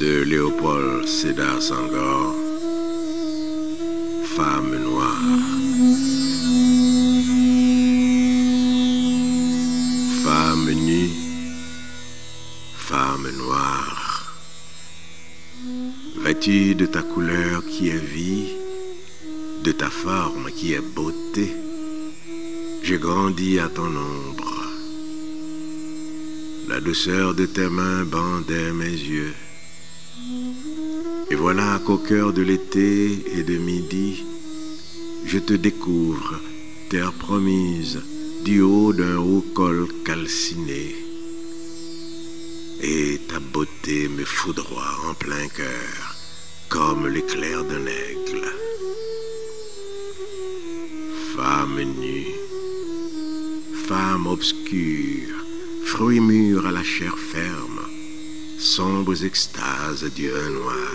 Léopold Sédar Senghor, Femme noire. Femme nue, femme noire, vêtue de ta couleur qui est vie, de ta forme qui est beauté, j'ai grandi à ton ombre. La douceur de tes mains bandait mes yeux. Et voilà qu'au cœur de l'été et de midi, je te découvre, terre promise, du haut d'un haut col calciné. Et ta beauté me foudroie en plein cœur, comme l'éclair d'un aigle. Femme nue, femme obscure, fruit mûr à la chair ferme, sombres extases du vin noir,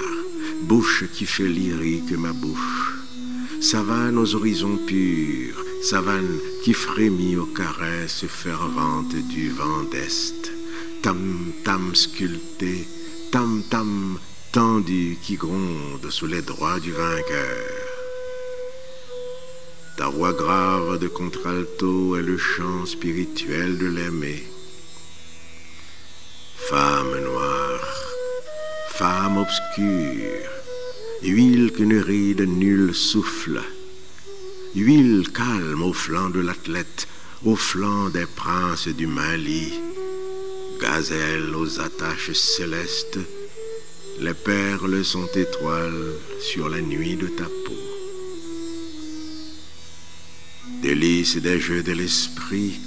bouche qui fait lyrique ma bouche, savane aux horizons purs, savane qui frémit aux caresses ferventes du vent d'Est, tam-tam sculpté, tam-tam tendu qui gronde sous les droits du vainqueur. Ta voix grave de contralto est le chant spirituel de l'aimer. Femme noire, femme obscure, huile qu'une ride nulle souffle, huile calme au flanc de l'athlète, au flanc des princes du Mali, gazelle aux attaches célestes, les perles sont étoiles sur la nuit de ta peau. Délices des jeux de l'esprit,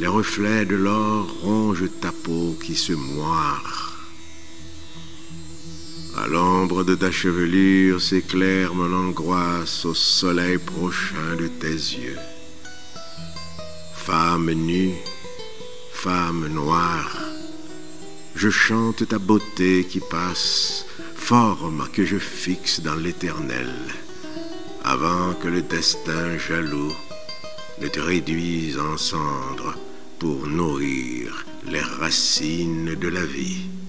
les reflets de l'or rongent ta peau qui se moire. À l'ombre de ta chevelure s'éclaire mon angoisse au soleil prochain de tes yeux. Femme nue, femme noire, je chante ta beauté qui passe, forme que je fixe dans l'éternel, avant que le destin jaloux ne te réduise en cendres pour nourrir les racines de la vie.